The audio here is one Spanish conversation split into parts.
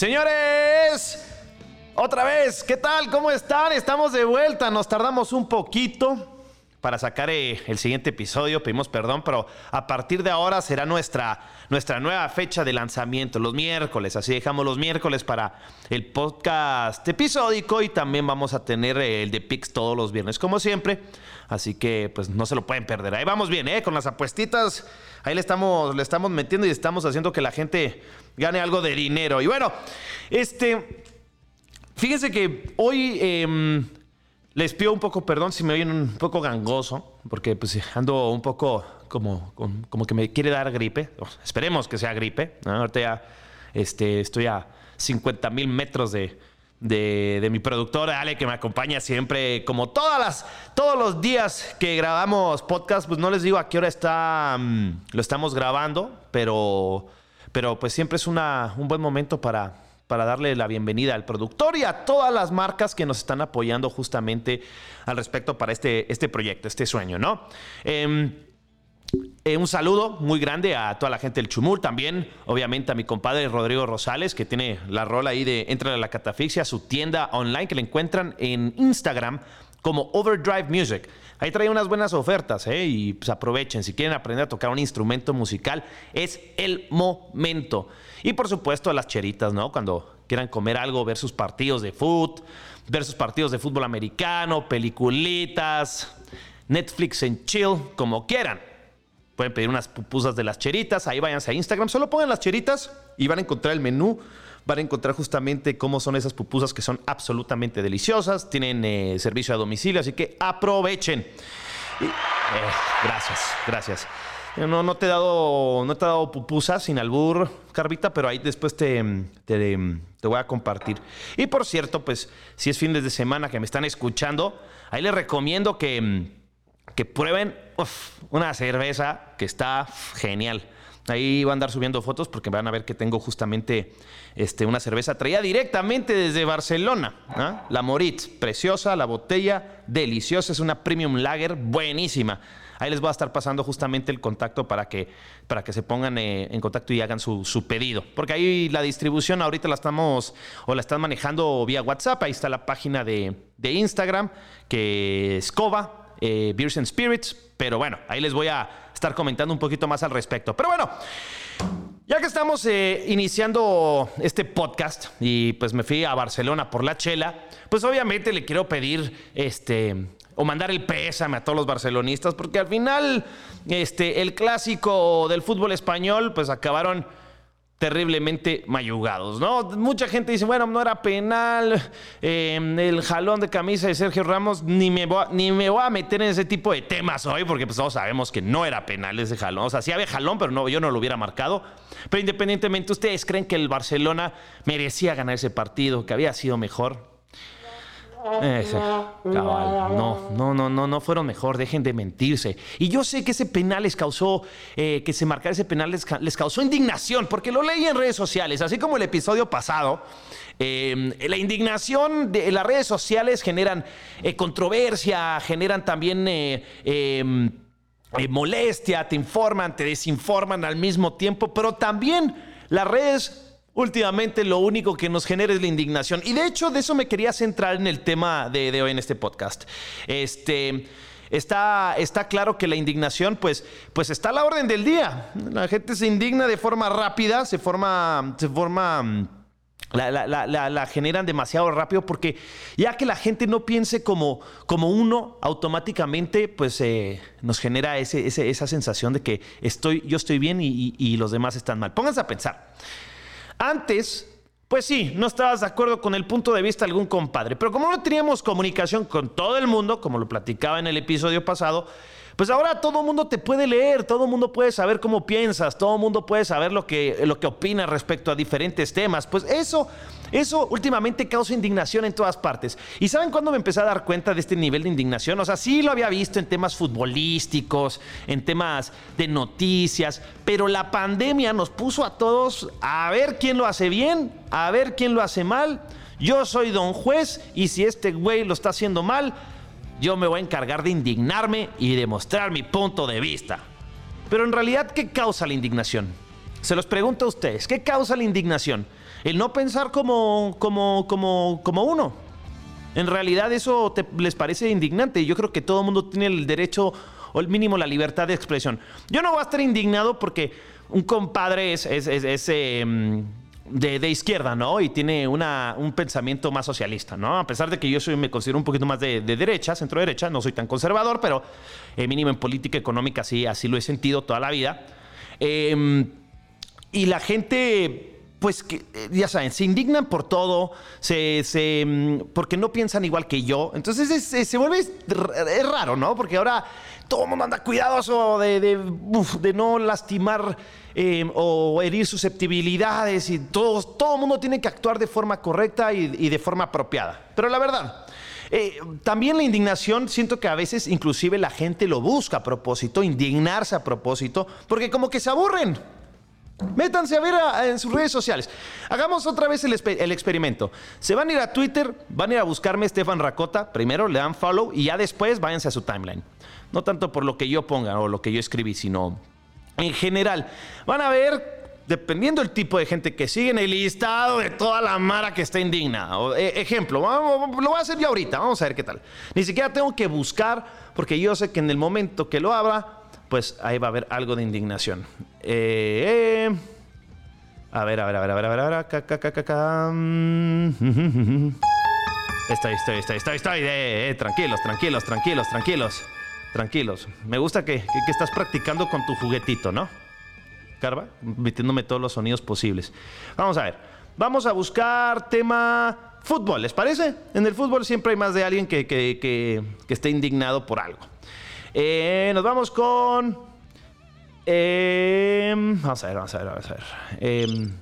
Señores, otra vez, ¿qué tal? ¿Cómo están? Estamos de vuelta, nos tardamos un poquito para sacar eh, el siguiente episodio, pedimos perdón, pero a partir de ahora será nuestra, nuestra nueva fecha de lanzamiento, los miércoles, así dejamos los miércoles para el podcast episódico y también vamos a tener el de Pix todos los viernes, como siempre, así que pues no se lo pueden perder. Ahí vamos bien, ¿eh? Con las apuestitas, ahí le estamos, le estamos metiendo y estamos haciendo que la gente gane algo de dinero. Y bueno, este... Fíjense que hoy em, les pido un poco perdón si me oyen un poco gangoso, porque pues ando un poco como, como que me quiere dar gripe. esperemos que sea gripe. Ahorita ya este, estoy a 50 mil metros de, de, mi productor Ale, que me acompaña siempre, como todas las, todos los días que grabamos podcast, pues no les digo a qué hora está, mm, lo estamos grabando, pero, pero pues siempre es una, un buen momento para para darle la bienvenida al productor y a todas las marcas que nos están apoyando justamente al respecto para este, este proyecto, este sueño, ¿no? Em, eh, un saludo muy grande a toda la gente del Chumul, también obviamente a mi compadre Rodrigo Rosales, que tiene la rola ahí de Entra a la Catafixia, su tienda online que le encuentran en Instagram como Overdrive Music. Ahí trae unas buenas ofertas, ¿eh? Y pues aprovechen, si quieren aprender a tocar un instrumento musical, es el momento. Y por supuesto las cheritas, ¿no? Cuando quieran comer algo, ver sus partidos de fútbol, ver sus partidos de fútbol americano, peliculitas, Netflix en chill, como quieran. Pueden pedir unas pupusas de las cheritas, ahí váyanse a Instagram, solo pongan las cheritas y van a encontrar el menú van a encontrar justamente cómo son esas pupusas que son absolutamente deliciosas. Tienen eh, servicio a domicilio, así que aprovechen. Eh, gracias, gracias. No, no te he dado, no te he dado pupusas sin albur, Carvita, pero ahí después te, te, voy a compartir. Y por cierto, pues, si es fin de semana que me están escuchando, ahí les recomiendo que, que prueben una cerveza que está genial. Ahí van a andar subiendo fotos porque van a ver que tengo justamente este, una cerveza traída directamente desde Barcelona. ¿ah? La Moritz, preciosa, la botella deliciosa, es una premium lager buenísima. Ahí les voy a estar pasando justamente el contacto para que, para que se pongan eh, en contacto y hagan su, pedido. Porque ahí la distribución ahorita la estamos o la están manejando vía WhatsApp. Ahí está la página de, Instagram que es Cova, eh, Beers and Spirits. Pero bueno, ahí les voy a estar comentando un poquito más al respecto. Pero bueno, ya que estamos eh, iniciando este podcast y pues me fui a Barcelona por la chela, pues obviamente le quiero pedir este o mandar el pésame a todos los barcelonistas porque al final este el clásico del fútbol español pues acabaron terriblemente mayugados, ¿no? Mucha gente dice, bueno, no era penal, em, el jalón de camisa de Sergio Ramos, ni me, voy ni me voy a meter en ese tipo de temas hoy, porque pues todos sabemos que no era penal ese jalón, o sea, sí había jalón, pero no, yo no lo hubiera marcado, pero independientemente, ¿ustedes creen que el Barcelona merecía ganar ese partido, que había sido mejor? No, no, no, no, no fueron mejor, dejen de mentirse. Y yo sé que ese penal les causó, eh, que se marcara ese penal les, causó indignación, porque lo leí en redes sociales, así como el episodio pasado. Em, la indignación de las redes sociales generan eh, controversia, generan también eh, molestia, te informan, te desinforman al mismo tiempo, pero también las redes últimamente lo único que nos genera es la indignación. Y de hecho, de eso me quería centrar en el tema de, hoy en este podcast. Este. Está, está, claro que la indignación, pues, pues está a la orden del día. La gente se indigna de forma rápida, se forma, se forma, la, generan demasiado rápido porque ya que la gente no piense como, como uno, automáticamente, pues eh, nos genera ese, esa sensación de que estoy, yo estoy bien y, y los demás están mal. Pónganse a pensar. Antes, pues sí, no estabas de acuerdo con el punto de vista de algún compadre, pero como no teníamos comunicación con todo el mundo, como lo platicaba en el episodio pasado, pues ahora todo el mundo te puede leer, todo el mundo puede saber cómo piensas, todo el mundo puede saber lo que, lo que opinas respecto a diferentes temas. Pues eso, eso últimamente causa indignación en todas partes. ¿Y saben cuándo me empecé a dar cuenta de este nivel de indignación? O sea, sí lo había visto en temas futbolísticos, en temas de noticias, pero la pandemia nos puso a todos a ver quién lo hace bien, a ver quién lo hace mal. Yo soy don juez y si este güey lo está haciendo mal, yo me voy a encargar de indignarme y demostrar mi punto de vista. Pero en realidad, ¿qué causa la indignación? Se los pregunto a ustedes, ¿qué causa la indignación? El no pensar como, como, como, como uno. En realidad eso les parece indignante. Yo creo que todo el mundo tiene el derecho o el mínimo la libertad de expresión. Yo no voy a estar indignado porque un compadre es, es, em, de, izquierda, ¿no? Y tiene una, un pensamiento más socialista, ¿no? A pesar de que yo soy, me considero un poquito más de, derecha, centro derecha, no soy tan conservador, pero eh, mínimo en política económica sí, así lo he sentido toda la vida. Em, y la gente pues que, eh, ya saben, se indignan por todo, se, se mm, porque no piensan igual que yo. Entonces se vuelve es raro, ¿no? Porque ahora todo el mundo anda cuidadoso de, de, no lastimar eh, o herir susceptibilidades y todo, todo el mundo tiene que actuar de forma correcta y, de forma apropiada. Pero la verdad, eh, también la indignación, siento que a veces inclusive la gente lo busca a propósito, indignarse a propósito, porque como que se aburren. Métanse a ver en sus redes sociales. Hagamos otra vez el, experimento. Se van a ir a Twitter, van a ir a buscarme Estefan Racota. Primero le dan follow y ya después váyanse a su timeline. No tanto por lo que yo ponga o lo que yo escribí, sino en general. Van a ver, dependiendo del tipo de gente que siguen, el listado de toda la mara que está indignada. E, ejemplo, lo voy a hacer yo ahorita. Vamos a ver qué tal. Ni siquiera tengo que buscar porque yo sé que en el momento que lo abra pues ahí va a haber algo de indignación. Eh, a ver, a ver, a ver, a ver, a ver, a ver, acá. Estoy, estoy, estoy, estoy, estoy. Eh, tranquilos, tranquilos, tranquilos, tranquilos. Tranquilos. Me gusta que, que, estás practicando con tu juguetito, ¿no? Carva, metiéndome todos los sonidos posibles. Vamos a ver. Vamos a buscar tema fútbol, ¿les parece? En el fútbol siempre hay más de alguien que, que, que esté indignado por algo. Eh, nos vamos con. Em, vamos a ver, vamos a ver, vamos a ver. Em,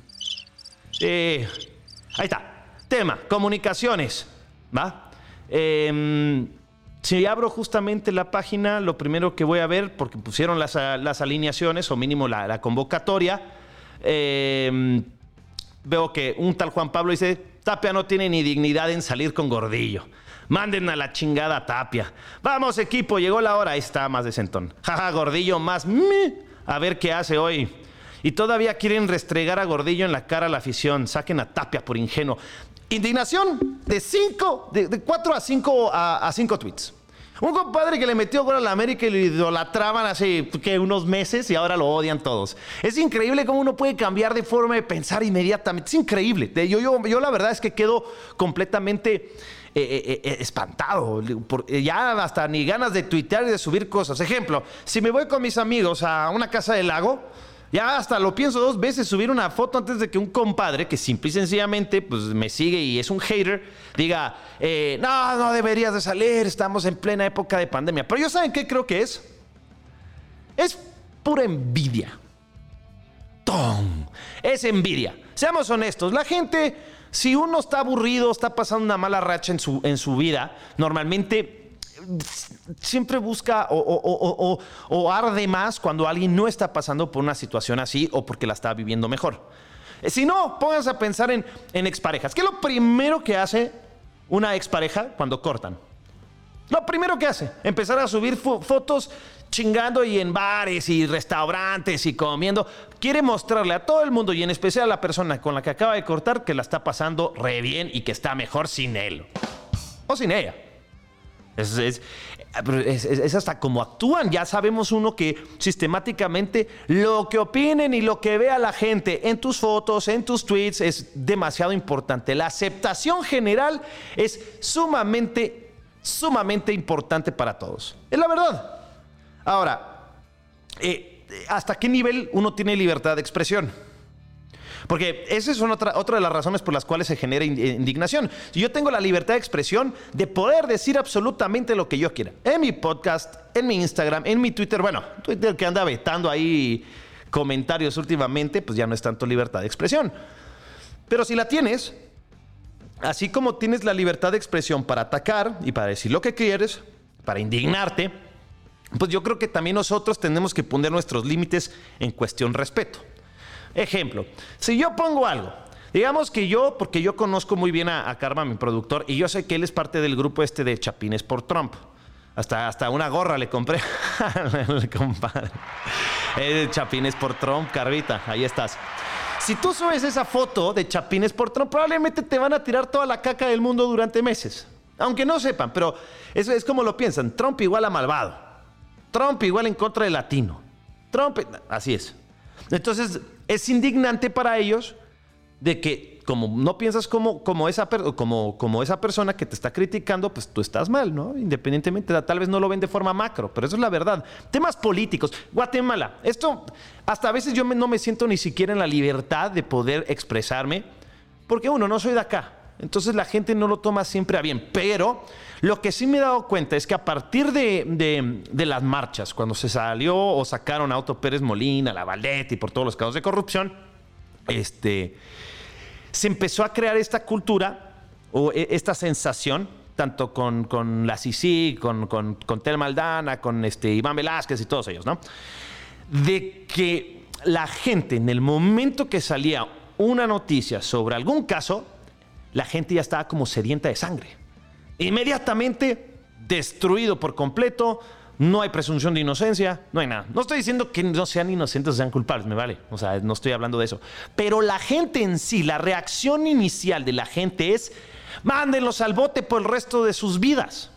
ahí está. Tema: comunicaciones. ¿Va? Em, si abro justamente la página, lo primero que voy a ver, porque pusieron las, alineaciones, o mínimo la, convocatoria, veo que un tal Juan Pablo dice: Tapia no tiene ni dignidad en salir con Gordillo. Manden a la chingada Tapia. Vamos, equipo, llegó la hora. Ahí está, más de centón. Jaja, Gordillo, más. A ver qué hace hoy. Y todavía quieren restregar a Gordillo en la cara a la afición. Saquen a Tapia por ingenuo. Indignación de 5, de 4 a 5 a 5 tweets. Un compadre que le metió gol a la América y lo idolatraban hace unos meses y ahora lo odian todos. Es increíble cómo uno puede cambiar de forma de pensar inmediatamente. Es increíble. Yo, yo, yo la verdad es que quedo completamente eh, eh, eh, espantado. ya hasta ni ganas de tuitear y de subir cosas. Ejemplo, si me voy con mis amigos a una casa del lago, ya hasta lo pienso dos veces subir una foto antes de que un compadre, que simple y sencillamente pues, me sigue y es un hater, diga, no, no deberías de salir, estamos en plena época de pandemia. Pero yo saben qué creo que es. Es pura envidia. ¡Tom! Es envidia. Seamos honestos, la gente si uno está aburrido, está pasando una mala racha en su, en su vida, normalmente siempre busca o, arde más cuando alguien no está pasando por una situación así o porque la está viviendo mejor. Eh, si no, pónganse a pensar en, en exparejas. ¿Qué es lo primero que hace una expareja cuando cortan? Lo primero que hace, empezar a subir fotos chingando y en bares y restaurantes y comiendo. Quiere mostrarle a todo el mundo y en especial a la persona con la que acaba de cortar que la está pasando re bien y que está mejor sin él. O sin ella. Es, hasta como actúan. Ya sabemos uno que sistemáticamente lo que opinen y lo que vea la gente en tus fotos, en tus tweets, es demasiado importante. La aceptación general es sumamente sumamente importante para todos. Es la verdad. Ahora, eh, ¿hasta qué nivel uno tiene libertad de expresión? Porque esa es otra, otra de las razones por las cuales se genera indignación. Si yo tengo la libertad de expresión de poder decir absolutamente lo que yo quiera. En mi podcast, en mi Instagram, en mi Twitter. Bueno, Twitter que anda vetando ahí comentarios últimamente, pues ya no es tanto libertad de expresión. Pero si la tienes, así como tienes la libertad de expresión para atacar y para decir lo que quieres, para indignarte, pues yo creo que también nosotros tenemos que poner nuestros límites en cuestión respeto. Ejemplo, si yo pongo algo, digamos que yo, porque yo conozco muy bien a, Karma, mi productor, y yo sé que él es parte del grupo este de Chapines por Trump. Hasta, hasta una gorra le compré. el compadre. Chapines por Trump, Carvita, ahí estás. Si tú subes esa foto de Chapines por Trump, probablemente te van a tirar toda la caca del mundo durante meses. Aunque no sepan, pero eso es como lo piensan. Trump igual a malvado. Trump igual en contra del latino. Trump, así es. Entonces, es indignante para ellos de que como no piensas como, como, esa, como, como esa persona que te está criticando, pues tú estás mal, ¿no? Independientemente, tal vez no lo ven de forma macro, pero eso es la verdad. Temas políticos. Guatemala, esto, hasta a veces yo no me siento ni siquiera en la libertad de poder expresarme, porque uno, no soy de acá. Entonces la gente no lo toma siempre a bien. Pero lo que sí me he dado cuenta es que a partir de, las marchas, cuando se salió o sacaron a Otto Pérez Molina, la Valdetti por todos los casos de corrupción, este se empezó a crear esta cultura o e, esta sensación, tanto con, la Sisi, con, con, con Tel Maldana, con este Iván Velázquez y todos ellos, ¿no? De que la gente, en el momento que salía una noticia sobre algún caso, la gente ya estaba como sedienta de sangre. Inmediatamente destruido por completo, no hay presunción de inocencia, no hay nada. No estoy diciendo que no sean inocentes o sean culpables, me vale. O sea, no estoy hablando de eso. Pero la gente en sí, la reacción inicial de la gente es, mándenlos al bote por el resto de sus vidas.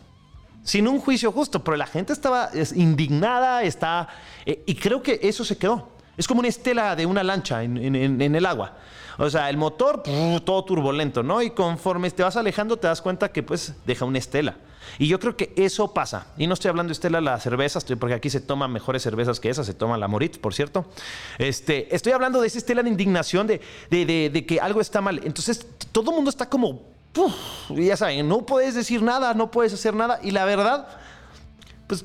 Sin un juicio justo, pero la gente estaba indignada, está... Eh, y creo que eso se quedó. Es como una estela de una lancha en, el agua. O sea, el motor, todo turbulento, ¿no? Y conforme te vas alejando, te das cuenta que pues deja una estela. Y yo creo que eso pasa. Y no estoy hablando de Estela la cerveza, estoy, porque aquí se toman mejores cervezas que esa, se toma la Moritz, por cierto. Este, estoy hablando de esa Estela de indignación, de, de, que algo está mal. Entonces, todo el mundo está como, ya saben, no puedes decir nada, no puedes hacer nada. Y la verdad, pues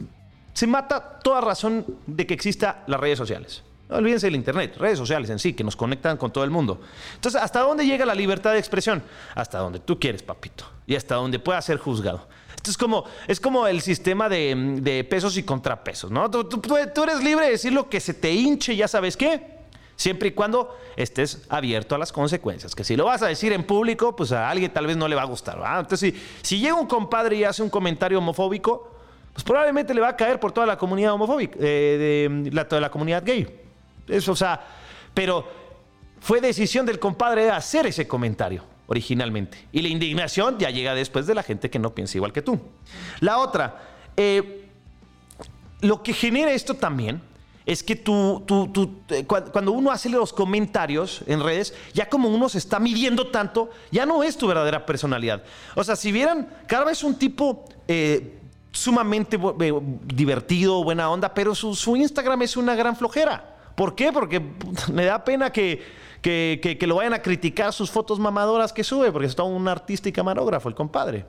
se mata toda razón de que exista las redes sociales. Olvídense del Internet, redes sociales en sí, que nos conectan con todo el mundo. Entonces, ¿hasta dónde llega la libertad de expresión? Hasta donde tú quieres, papito. Y hasta donde pueda ser juzgado. Esto es como, es como el sistema de, pesos y contrapesos, ¿no? Tú, eres libre de decir lo que se te hinche, ya sabes qué. Siempre y cuando estés abierto a las consecuencias. Que si lo vas a decir en público, pues a alguien tal vez no le va a gustar. Entonces, si, llega un compadre y hace un comentario homofóbico, pues probablemente le va a caer por toda la comunidad homofóbica, eh, de, toda la comunidad gay. Eso, o sea, pero fue decisión del compadre hacer ese comentario originalmente. Y la indignación ya llega después de la gente que no piensa igual que tú. La otra, eh, lo que genera esto también es que tú, tú, tú, eh, cuando uno hace los comentarios en redes, ya como uno se está midiendo tanto, ya no es tu verdadera personalidad. O sea, si vieran, Carva es un tipo eh, sumamente divertido, buena onda, pero su, su Instagram es una gran flojera. ¿Por qué? Porque me da pena que, que, lo vayan a criticar sus fotos mamadoras que sube, porque es todo un artista y camarógrafo, el compadre.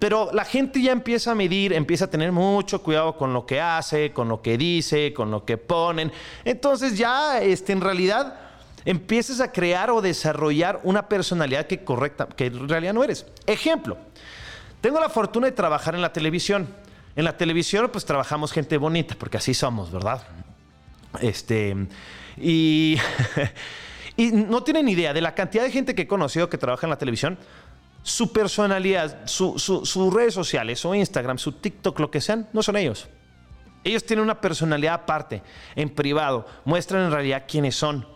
Pero la gente ya empieza a medir, empieza a tener mucho cuidado con lo que hace, con lo que dice, con lo que ponen. Entonces ya este, en realidad empiezas a crear o desarrollar una personalidad que, correcta, que en realidad no eres. Ejemplo, tengo la fortuna de trabajar en la televisión. En la televisión pues trabajamos gente bonita, porque así somos, ¿verdad? Este, y, y no tienen idea de la cantidad de gente que he conocido que trabaja en la televisión. Su personalidad, sus redes sociales, su Instagram, su TikTok, lo que sean, no son ellos. Ellos tienen una personalidad aparte, en privado, muestran en realidad quiénes son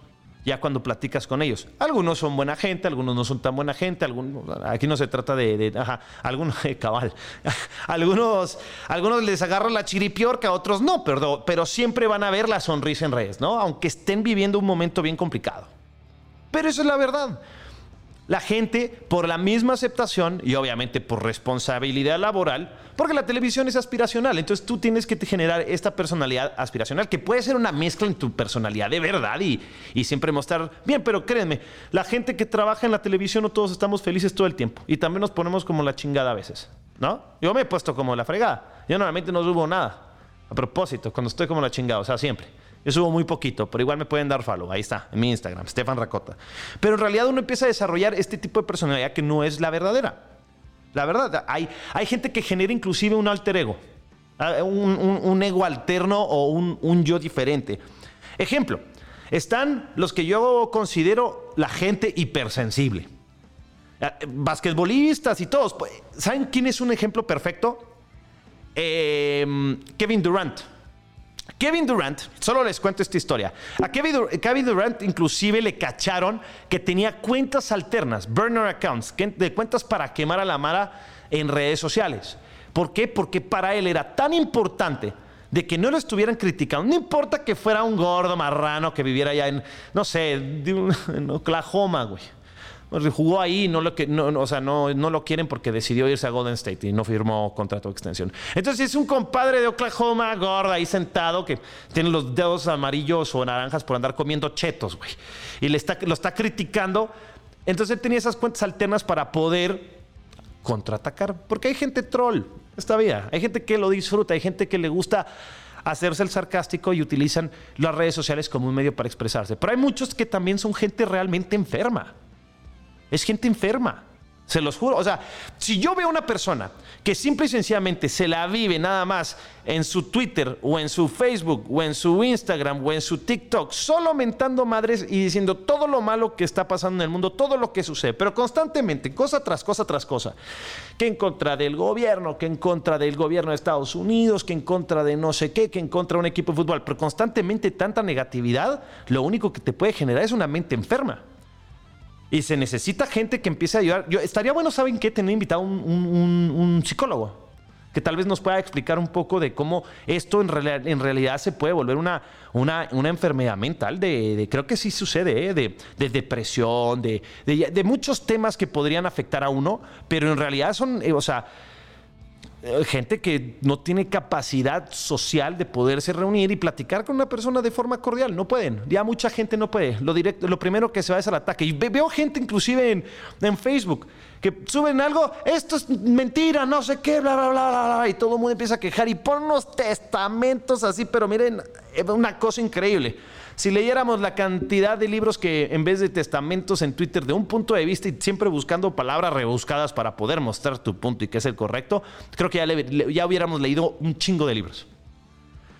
ya cuando platicas con ellos. Algunos son buena gente, algunos no son tan buena gente, algunos, aquí no se trata de, ajá, algunos, cabal, algunos, algunos les agarran la chiripiorca, otros no, pero, pero siempre van a ver la sonrisa en redes, ¿no? Aunque estén viviendo un momento bien complicado. Pero eso es la verdad. La gente, por la misma aceptación y obviamente por responsabilidad laboral, porque la televisión es aspiracional, entonces tú tienes que generar esta personalidad aspiracional, que puede ser una mezcla en tu personalidad de verdad y, y siempre mostrar bien, pero créanme, la gente que trabaja en la televisión no todos estamos felices todo el tiempo y también nos ponemos como la chingada a veces, ¿no? Yo me he puesto como la fregada, yo normalmente no subo nada, a propósito, cuando estoy como la chingada, o sea, siempre. Yo subo muy poquito, pero igual me pueden dar follow. Ahí está, en mi Instagram, Stefan Racota. Pero en realidad uno empieza a desarrollar este tipo de personalidad que no es la verdadera. La verdad, hay, hay gente que genera inclusive un alter ego. Ah, un, ego alterno o un, yo diferente. Ejemplo, están los que yo considero la gente hipersensible. Ah, basquetbolistas y todos. Pues, ¿Saben quién es un ejemplo perfecto? Em, Kevin Durant. Kevin Durant, solo les cuento esta historia. A Kevin, Durant inclusive le cacharon que tenía cuentas alternas, burner accounts, de cuentas para quemar a la Mara en redes sociales. ¿Por qué? Porque para él era tan importante de que no lo estuvieran criticando. No importa que fuera un gordo marrano que viviera allá en, no sé, en Oklahoma, güey. Jugó ahí, no lo, no, o sea, no, lo quieren porque decidió irse a Golden State y no firmó contrato de extensión. Entonces es un compadre de Oklahoma, gordo, ahí sentado, que tiene los dedos amarillos o naranjas por andar comiendo chetos, güey. Y lo está criticando. Entonces él tenía esas cuentas alternas para poder contraatacar. Porque hay gente troll, esta vida. Hay gente que lo disfruta, hay gente que le gusta hacerse el sarcástico y utilizan las redes sociales como un medio para expresarse. Pero hay muchos que también son gente realmente enferma. Es gente enferma. Se los juro. O sea, si yo veo una persona que simple y sencillamente se la vive nada más en su Twitter o en su Facebook o en su Instagram o en su TikTok, solo mentando madres y diciendo todo lo malo que está pasando en el mundo, todo lo que sucede, pero constantemente, cosa tras cosa tras cosa, que en contra del gobierno, que en contra del gobierno de Estados Unidos, que en contra de no sé qué, que en contra de un equipo de fútbol, pero constantemente tanta negatividad, lo único que te puede generar es una mente enferma. Y se necesita gente que empiece a ayudar. Yo, estaría bueno, ¿saben qué? Tener invitado un, un, psicólogo que tal vez nos pueda explicar un poco de cómo esto en, en realidad se puede volver una, una, una enfermedad mental, de, creo que sí sucede, ¿eh? de, de, depresión, de, de, muchos temas que podrían afectar a uno, pero en realidad son, eh, o sea, gente que no tiene capacidad social de poderse reunir y platicar con una persona de forma cordial. No pueden. Ya mucha gente no puede. Lo, directo, lo primero que se va es al ataque. Y veo gente inclusive en, en Facebook que suben algo, esto es mentira, no sé qué, bla, bla, bla, bla, bla, y todo el mundo empieza a quejar y ponen unos testamentos así, pero miren, es una cosa increíble. Si leyéramos la cantidad de libros que en vez de testamentos en Twitter de un punto de vista y siempre buscando palabras rebuscadas para poder mostrar tu punto y que es el correcto, creo que ya, ya hubiéramos leído un chingo de libros.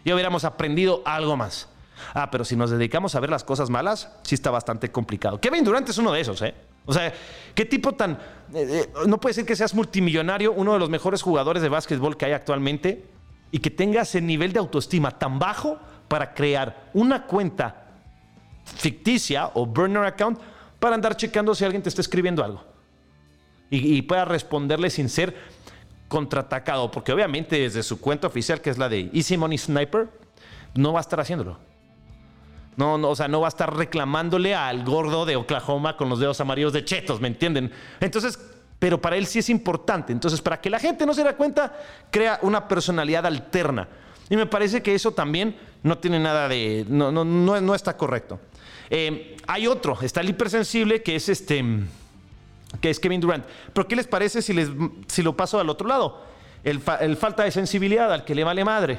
Ya hubiéramos aprendido algo más. Ah, pero si nos dedicamos a ver las cosas malas, sí está bastante complicado. Kevin Durant es uno de esos, ¿eh? O sea, ¿qué tipo tan... Eh, eh, no puede ser que seas multimillonario, uno de los mejores jugadores de básquetbol que hay actualmente, y que tengas el nivel de autoestima tan bajo para crear una cuenta ficticia o burner account para andar checando si alguien te está escribiendo algo. Y, pueda responderle sin ser contraatacado, porque obviamente desde su cuenta oficial, que es la de Easy Money Sniper, no va a estar haciéndolo. No, no, o sea, no va a estar reclamándole al gordo de Oklahoma con los dedos amarillos de chetos, ¿me entienden? Entonces, pero para él sí es importante. Entonces, para que la gente no se dé cuenta, crea una personalidad alterna. Y me parece que eso también no tiene nada de. No, no, no, está correcto. Eh, hay otro, está el hipersensible, que es este. Que es Kevin Durant. Pero ¿qué les parece si, les, si lo paso al otro lado? El, falta de sensibilidad, al que le vale madre.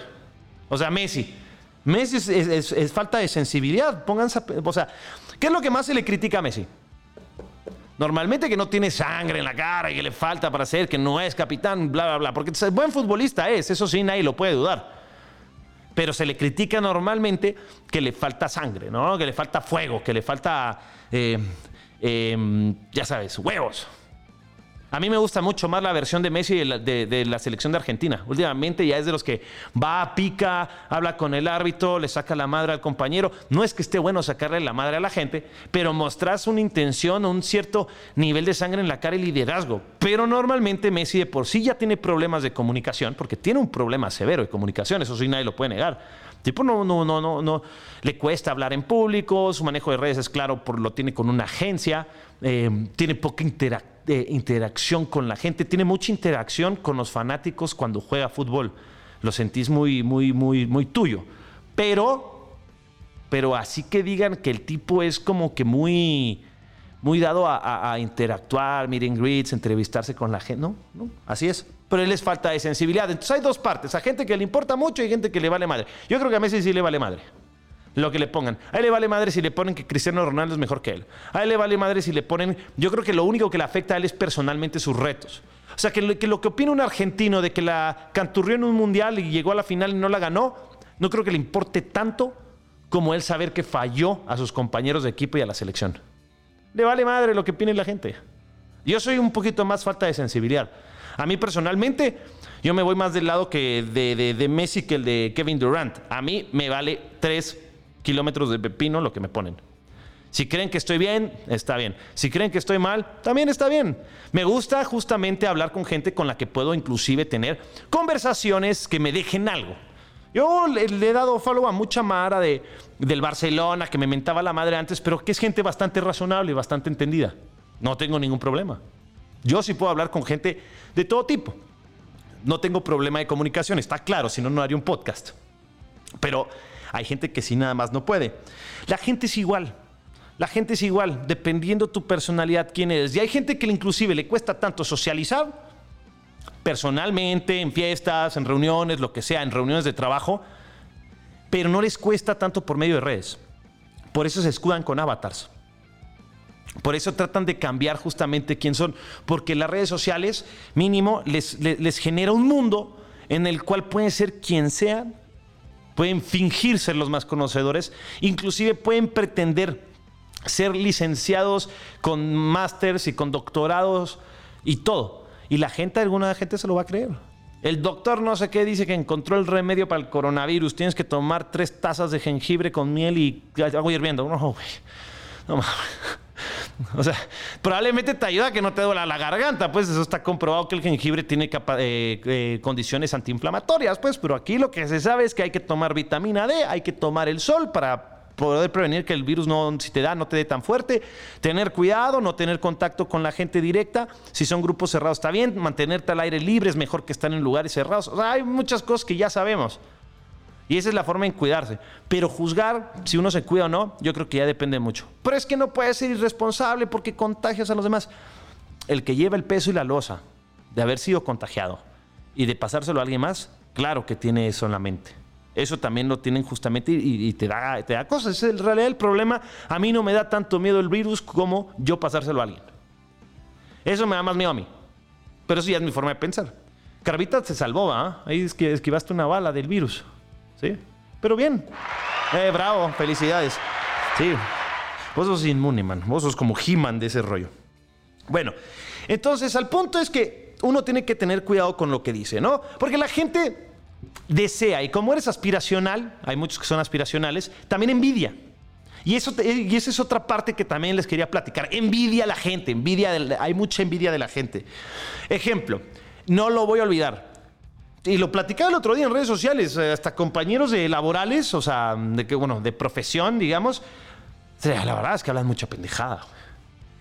O sea, Messi. Messi es, falta de sensibilidad. Pónganse. O sea, ¿qué es lo que más se le critica a Messi? Normalmente que no tiene sangre en la cara y que le falta para ser, que no es capitán, bla, bla, bla. Porque buen futbolista es, eso sí, nadie lo puede dudar pero se le critica normalmente que le falta sangre, ¿no? que le falta fuego, que le falta, eh, eh, ya sabes, huevos. A mí me gusta mucho más la versión de Messi de la, selección de Argentina. Últimamente ya es de los que va, pica, habla con el árbitro, le saca la madre al compañero. No es que esté bueno sacarle la madre a la gente, pero mostrás una intención, un cierto nivel de sangre en la cara y liderazgo. Pero normalmente Messi de por sí ya tiene problemas de comunicación, porque tiene un problema severo de comunicación, eso sí nadie lo puede negar. Tipo no, no, no, no, no, le cuesta hablar en público, su manejo de redes es claro, por, lo tiene con una agencia, eh, tiene poca de interacción con la gente, tiene mucha interacción con los fanáticos cuando juega fútbol. Lo sentís muy, muy, muy, muy tuyo. Pero, pero así que digan que el tipo es como que muy, muy dado a, interactuar, miren greets, entrevistarse con la gente. No, no, así es. Pero él les falta de sensibilidad. Entonces hay dos partes, a gente que le importa mucho y gente que le vale madre. Yo creo que a Messi sí le vale madre lo que le pongan. A él le vale madre si le ponen que Cristiano Ronaldo es mejor que él. A él le vale madre si le ponen. Yo creo que lo único que le afecta a él es personalmente sus retos. O sea, que lo que, lo que opina un argentino de que la canturrió en un mundial y llegó a la final y no la ganó, no creo que le importe tanto como él saber que falló a sus compañeros de equipo y a la selección. Le vale madre lo que opine la gente. Yo soy un poquito más falta de sensibilidad. A mí personalmente, Yo me voy más del lado que de, de, Messi que el de Kevin Durant. A mí me vale tres kilómetros de pepino lo que me ponen. Si creen que estoy bien, está bien. Si creen que estoy mal, también está bien. Me gusta justamente hablar con gente con la que puedo inclusive tener conversaciones que me dejen algo. Yo le, he dado follow a mucha mara de, del Barcelona que me mentaba la madre antes, pero que es gente bastante razonable y bastante entendida. No tengo ningún problema. Yo sí puedo hablar con gente de todo tipo no tengo problema de comunicación, está claro, si no, no haría un podcast. Pero hay gente que sí nada más no puede. La gente es igual. La gente es igual, dependiendo tu personalidad, quién eres. Y hay gente que inclusive le cuesta tanto socializar, personalmente, en fiestas, en reuniones, lo que sea, en reuniones de trabajo, pero no les cuesta tanto por medio de redes. Por eso se escudan con avatars. Por eso tratan de cambiar justamente quién son, porque las redes sociales, mínimo, les, genera un mundo en el cual pueden ser quien sean, pueden fingir ser los más conocedores, inclusive pueden pretender ser licenciados con másters y con doctorados y todo. Y la gente, alguna gente se lo va a creer. El doctor no sé qué dice que encontró el remedio para el coronavirus. Tienes que tomar tres tazas de jengibre con miel y agua hirviendo. No, güey. No mames. O sea, probablemente te ayuda a que no te duela la garganta, pues eso está comprobado que el jengibre tiene eh, eh, condiciones antiinflamatorias, pues, pero aquí lo que se sabe es que hay que tomar vitamina D, hay que tomar el sol para poder prevenir que el virus no, si te da, no te dé tan fuerte, tener cuidado, no tener contacto con la gente directa, si son grupos cerrados está bien, mantenerte al aire libre es mejor que estar en lugares cerrados, o sea, hay muchas cosas que ya sabemos. Y esa es la forma en cuidarse. Pero juzgar si uno se cuida o no, yo creo que ya depende mucho. Pero es que no puedes ser irresponsable porque contagias a los demás. El que lleva el peso y la losa de haber sido contagiado y de pasárselo a alguien más, claro que tiene eso en la mente. Eso también lo tienen justamente y, te, da, te da cosas. Es en realidad el problema. A mí no me da tanto miedo el virus como yo pasárselo a alguien. Eso me da más miedo a mí. Pero eso ya es mi forma de pensar. Carvita se salvó, ¿ah? Ahí es que esquivaste una bala del virus. ¿Sí? Pero bien. Eh, bravo, felicidades. Sí. Vos sos inmune, man. Vos sos como He-Man de ese rollo. Bueno, entonces al punto es que uno tiene que tener cuidado con lo que dice, ¿no? Porque la gente desea, y como eres aspiracional, hay muchos que son aspiracionales, también envidia. Y, eso, y esa es otra parte que también les quería platicar. Envidia a la gente, envidia hay mucha envidia de la gente. Ejemplo, no lo voy a olvidar y lo platicaba el otro día en redes sociales, eh, hasta compañeros de laborales, o sea, de que, bueno, de profesión, digamos. La verdad es que hablan mucha pendejada.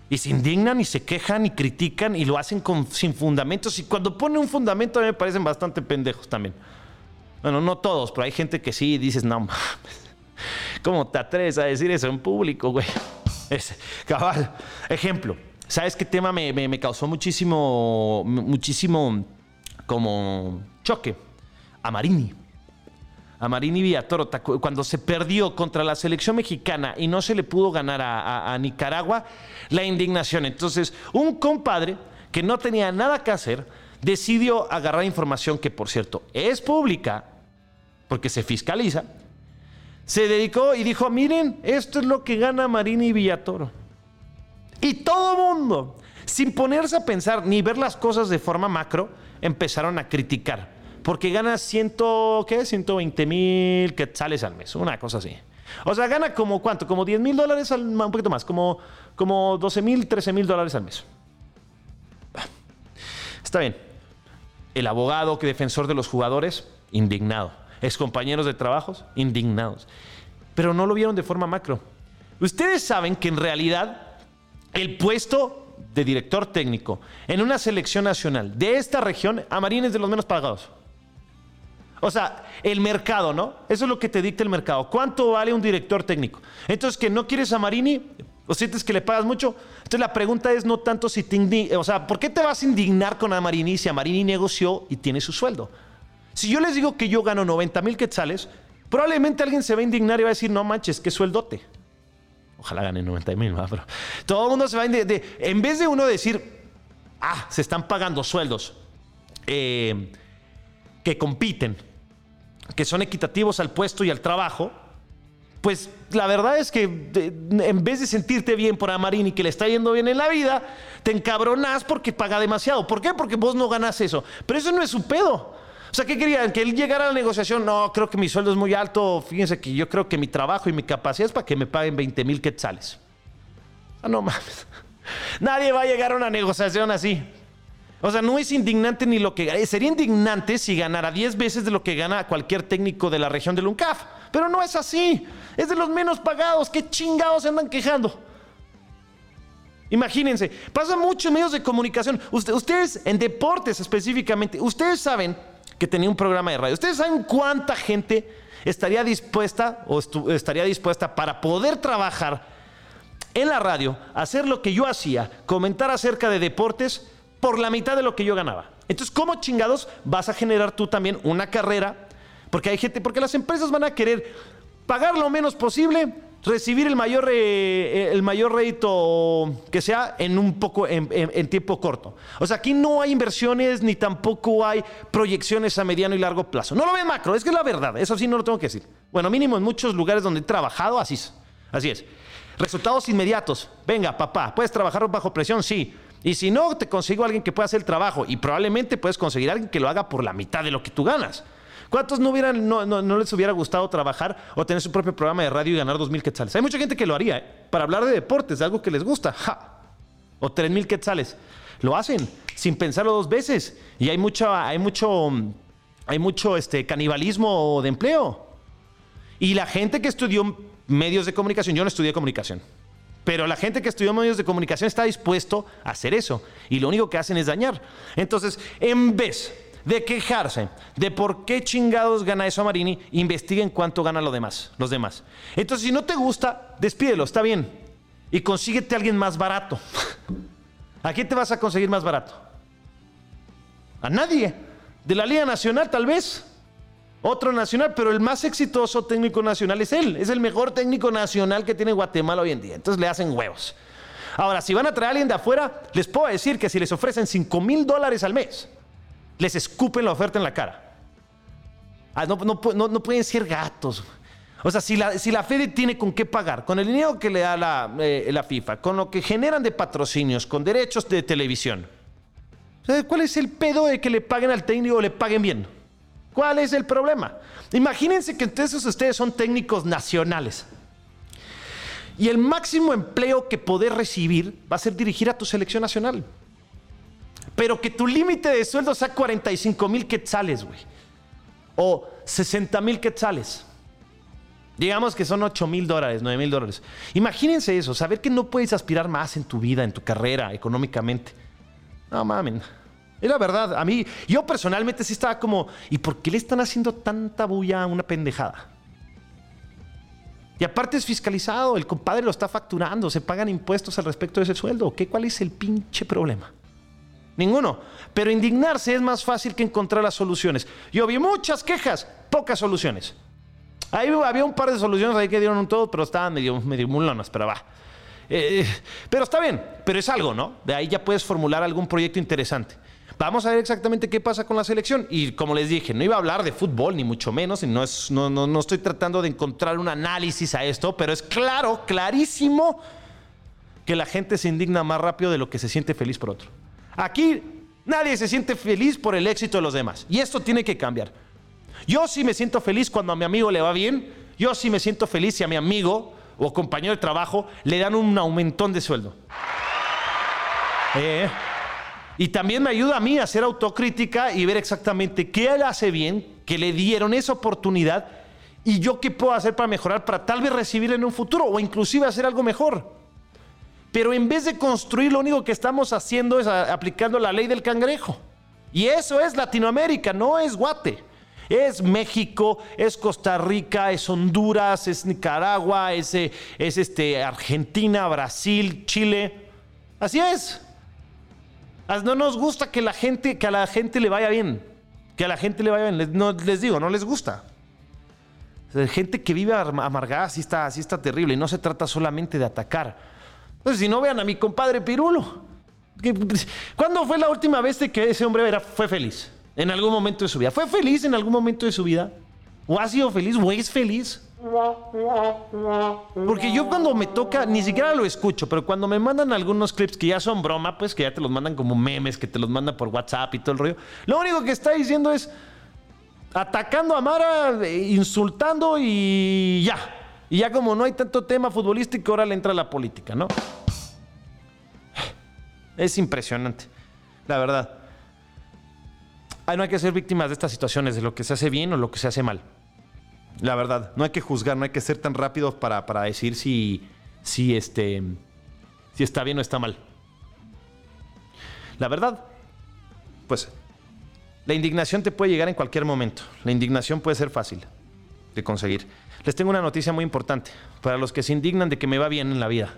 Y se indignan y se quejan y critican y lo hacen sin fundamentos. Y cuando ponen un fundamento a mí me parecen bastante pendejos también. Bueno, no todos, pero hay gente que sí dices, no mames. ¿Cómo te atreves a decir eso en público, güey? Es, cabal. Ejemplo, ¿sabes qué tema me, me causó muchísimo, muchísimo como choque a Marini. A Marini Villatoro, cuando se perdió contra la selección mexicana y no se le pudo ganar a, Nicaragua, la indignación. Entonces, un compadre que no tenía nada que hacer, decidió agarrar información que, por cierto, es pública, porque se fiscaliza, se dedicó y dijo, miren, esto es lo que gana Marini Villatoro. Y todo mundo, sin ponerse a pensar ni ver las cosas de forma macro, empezaron a criticar. Porque gana ciento, ¿qué? 120 mil quetzales al mes, una cosa así. O sea, gana como cuánto, como 10 mil dólares, al, un poquito más, como, como 12 mil, 13 mil dólares al mes. Está bien. El abogado que defensor de los jugadores, indignado. Ex compañeros de trabajos, indignados. Pero no lo vieron de forma macro. Ustedes saben que en realidad el puesto de director técnico en una selección nacional de esta región, Amarín es de los menos pagados. O sea, el mercado, ¿no? Eso es lo que te dicta el mercado. ¿Cuánto vale un director técnico? Entonces, que no quieres a Marini o sientes que le pagas mucho. Entonces, la pregunta es no tanto si te o sea, ¿por qué te vas a indignar con Amarini si Amarini negoció y tiene su sueldo? Si yo les digo que yo gano 90 mil quetzales, probablemente alguien se va a indignar y va a decir, no manches, qué sueldote. Ojalá gane 90 mil, pero todo el mundo se va a... De, en vez de uno decir, ah, se están pagando sueldos eh, que compiten, que son equitativos al puesto y al trabajo, pues la verdad es que en vez de sentirte bien por Amarini que le está yendo bien en la vida, te encabronas porque paga demasiado. ¿Por qué? Porque vos no ganas eso. Pero eso no es su pedo. O sea, ¿qué querían? Que él llegara a la negociación. No, creo que mi sueldo es muy alto. Fíjense que yo creo que mi trabajo y mi capacidad es para que me paguen 20 mil quetzales. Ah, no mames. Nadie va a llegar a una negociación así. O sea, no es indignante ni lo que... Eh, sería indignante si ganara 10 veces de lo que gana cualquier técnico de la región del UNCAF. Pero no es así. Es de los menos pagados. ¿Qué chingados se andan quejando? Imagínense, pasa mucho medios de comunicación. ustedes, en deportes específicamente, ustedes saben que tenía un programa de radio. ¿Ustedes saben cuánta gente estaría dispuesta o estaría dispuesta para poder trabajar en la radio, hacer lo que yo hacía, comentar acerca de deportes por la mitad de lo que yo ganaba? Entonces, ¿cómo chingados vas a generar tú también una carrera? Porque hay gente, porque las empresas van a querer pagar lo menos posible recibir el mayor, eh, el mayor rédito que sea en un poco en, tiempo corto. O sea, aquí no hay inversiones ni tampoco hay proyecciones a mediano y largo plazo. No lo ven macro, es que es la verdad, eso sí no lo tengo que decir. Bueno, mínimo en muchos lugares donde he trabajado, así es. Así es. Resultados inmediatos. Venga, papá, ¿puedes trabajar bajo presión? Sí. Y si no, te consigo alguien que pueda hacer el trabajo. Y probablemente puedes conseguir alguien que lo haga por la mitad de lo que tú ganas. ¿Cuántos no, les hubiera gustado trabajar o tener su propio programa de radio y ganar dos mil quetzales? Hay mucha gente que lo haría, ¿eh? Para hablar de deportes, de algo que les gusta. O tres mil quetzales. Lo hacen sin pensarlo dos veces. Y hay mucho, hay mucho, hay mucho este, canibalismo de empleo. Y la gente que estudió medios de comunicación, yo no estudié comunicación. Pero la gente que estudió medios de comunicación está dispuesto a hacer eso. Y lo único que hacen es dañar. Entonces, en vez de quejarse de por qué chingados gana eso a Marini, investiguen cuánto gana lo demás, los demás. Entonces, si no te gusta, despídelo, está bien. Y consíguete a alguien más barato. ¿A quién te vas a conseguir más barato? A nadie. De la Liga Nacional, tal vez. Otro nacional, pero el más exitoso técnico nacional es él. Es el mejor técnico nacional que tiene Guatemala hoy en día. Entonces le hacen huevos. Ahora, si van a traer a alguien de afuera, les puedo decir que si les ofrecen 5 mil dólares al mes, les escupen la oferta en la cara. Ah, no, pueden ser gatos. O sea, si la, si Fede tiene con qué pagar, con el dinero que le da la, eh, la FIFA, con lo que generan de patrocinios, con derechos de televisión, ¿cuál es el pedo de que le paguen al técnico o le paguen bien? ¿Cuál es el problema? Imagínense que entonces ustedes son técnicos nacionales. Y el máximo empleo que podés recibir va a ser dirigir a tu selección nacional pero que tu límite de sueldo sea 45 mil quetzales, güey. O 60 mil quetzales. Digamos que son 8 mil dólares, 9 mil dólares. Imagínense eso, saber que no puedes aspirar más en tu vida, en tu carrera, económicamente. No mamen. Es la verdad, a mí, yo personalmente sí estaba como, ¿y por qué le están haciendo tanta bulla a una pendejada? Y aparte es fiscalizado, el compadre lo está facturando, se pagan impuestos al respecto de ese sueldo. ¿Qué, ¿Cuál es el pinche problema? Ninguno. Pero indignarse es más fácil que encontrar las soluciones. Yo vi muchas quejas, pocas soluciones. Ahí había un par de soluciones ahí que dieron un todo, pero estaban medio, medio mulonas, pero va. Eh, pero está bien, pero es algo, ¿no? De ahí ya puedes formular algún proyecto interesante. Vamos a ver exactamente qué pasa con la selección. Y como les dije, no iba a hablar de fútbol, ni mucho menos, y no, es, no, no, no estoy tratando de encontrar un análisis a esto, pero es claro, clarísimo, que la gente se indigna más rápido de lo que se siente feliz por otro. Aquí nadie se siente feliz por el éxito de los demás. Y esto tiene que cambiar. Yo sí me siento feliz cuando a mi amigo le va bien. Yo sí me siento feliz si a mi amigo o compañero de trabajo le dan un aumentón de sueldo. Eh, y también me ayuda a mí a hacer autocrítica y ver exactamente qué él hace bien, que le dieron esa oportunidad y yo qué puedo hacer para mejorar, para tal vez recibir en un futuro o inclusive hacer algo mejor. Pero en vez de construir, lo único que estamos haciendo es aplicando la ley del cangrejo. Y eso es Latinoamérica, no es Guate. Es México, es Costa Rica, es Honduras, es Nicaragua, es, eh, es este, Argentina, Brasil, Chile. Así es. No nos gusta que, la gente, que a la gente le vaya bien. Que a la gente le vaya bien. No, les digo, no les gusta. Gente que vive amargada, así está, así está terrible. Y no se trata solamente de atacar entonces, si no vean a mi compadre Pirulo. ¿Cuándo fue la última vez que ese hombre era, fue feliz? En algún momento de su vida. ¿Fue feliz en algún momento de su vida? ¿O ha sido feliz? ¿O es feliz? Porque yo cuando me toca, ni siquiera lo escucho, pero cuando me mandan algunos clips que ya son broma, pues que ya te los mandan como memes, que te los mandan por WhatsApp y todo el rollo, lo único que está diciendo es, atacando a Mara, insultando y ya. Y ya como no hay tanto tema futbolístico, ahora le entra la política, ¿no? Es impresionante, la verdad. no hay que ser víctimas de estas situaciones, de lo que se hace bien o lo que se hace mal. La verdad, no hay que juzgar, no hay que ser tan rápido para, para decir si, si, este, si está bien o está mal. La verdad, pues la indignación te puede llegar en cualquier momento. La indignación puede ser fácil de conseguir. Les tengo una noticia muy importante para los que se indignan de que me va bien en la vida.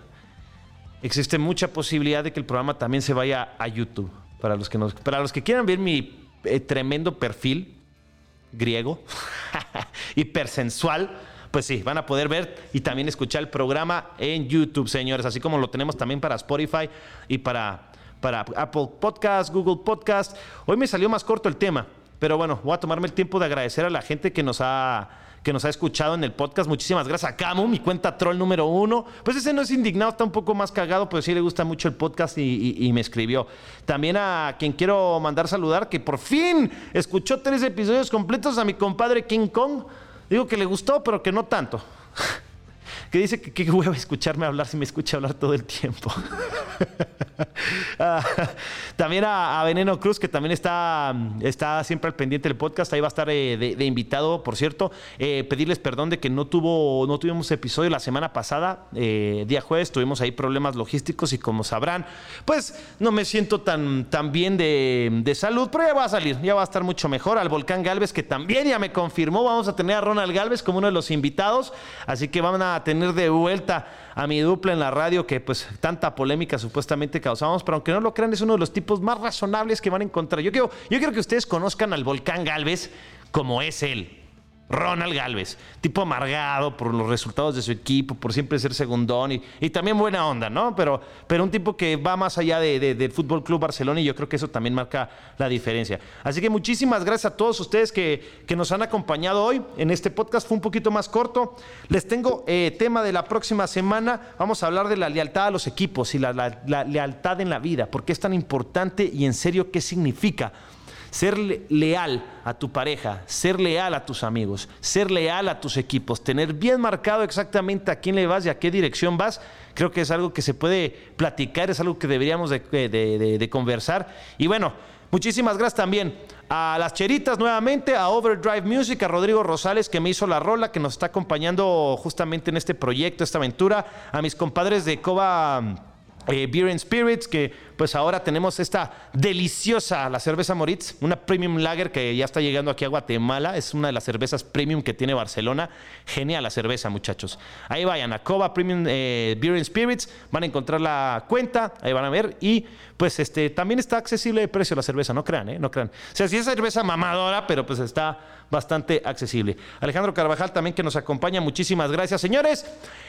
Existe mucha posibilidad de que el programa también se vaya a YouTube. Para los que, para los que quieran ver mi eh, tremendo perfil griego, hipersensual, pues sí, van a poder ver y también escuchar el programa en YouTube, señores, así como lo tenemos también para Spotify y para, para Apple Podcast, Google Podcast. Hoy me salió más corto el tema, pero bueno, voy a tomarme el tiempo de agradecer a la gente que nos ha que nos ha escuchado en el podcast. Muchísimas gracias a Camu, mi cuenta troll número uno. Pues ese no es indignado, está un poco más cagado, pero sí le gusta mucho el podcast y, me escribió. También a quien quiero mandar saludar, que por fin escuchó tres episodios completos a mi compadre King Kong. Digo que le gustó, pero que no tanto. Que dice que qué hueva escucharme hablar si me escucha hablar todo el tiempo. Ah, también a, Veneno Cruz, que también está, está siempre al pendiente del podcast. Ahí va a estar eh, de, invitado, por cierto. Eh, pedirles perdón de que no, tuvo, no tuvimos episodio la semana pasada, eh, día jueves. Tuvimos ahí problemas logísticos y como sabrán, pues no me siento tan, tan bien de, de salud, pero ya va a salir, ya va a estar mucho mejor. Al Volcán Galvez, que también ya me confirmó, vamos a tener a Ronald Galvez como uno de los invitados. Así que van a tener de vuelta a mi dupla en la radio que pues tanta polémica supuestamente causamos, pero aunque no lo crean es uno de los tipos más razonables que van a encontrar. Yo quiero, yo quiero que ustedes conozcan al volcán Galvez como es él. Ronald Galvez, tipo amargado por los resultados de su equipo, por siempre ser segundón y, también buena onda, ¿no? Pero, pero un tipo que va más allá de, del Fútbol Club Barcelona y yo creo que eso también marca la diferencia. Así que muchísimas gracias a todos ustedes que, que nos han acompañado hoy en este podcast. Fue un poquito más corto. Les tengo eh, tema de la próxima semana. Vamos a hablar de la lealtad a los equipos y la, la lealtad en la vida. ¿Por qué es tan importante y en serio qué significa? Ser leal a tu pareja, ser leal a tus amigos, ser leal a tus equipos, tener bien marcado exactamente a quién le vas y a qué dirección vas, creo que es algo que se puede platicar, es algo que deberíamos de, conversar. Y bueno, muchísimas gracias también a las cheritas nuevamente, a Overdrive Music, a Rodrigo Rosales que me hizo la rola, que nos está acompañando justamente en este proyecto, esta aventura, a mis compadres de Coba eh, Beer and Spirits, que pues ahora tenemos esta deliciosa, la cerveza Moritz, una premium lager que ya está llegando aquí a Guatemala, es una de las cervezas premium que tiene Barcelona. Genial la cerveza, muchachos. Ahí vayan a Cova Premium eh, Beer and Spirits, van a encontrar la cuenta, ahí van a ver y pues este también está accesible de precio la cerveza, no crean, ¿eh? No crean. O sea, sí es cerveza mamadora, pero pues está bastante accesible. Alejandro Carvajal también que nos acompaña, muchísimas gracias, señores.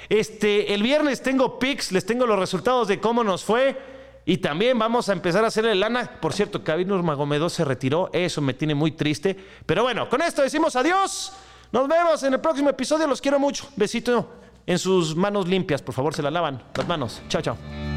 Este, el viernes tengo pics, les tengo los resultados de cómo nos fue. Y también vamos a empezar a hacerle lana. Por cierto, Kevin Nurmagomedov se retiró. Eso me tiene muy triste. Pero bueno, con esto decimos adiós. Nos vemos en el próximo episodio. Los quiero mucho. Besito en sus manos limpias. Por favor, se la lavan las manos. Chao, chao.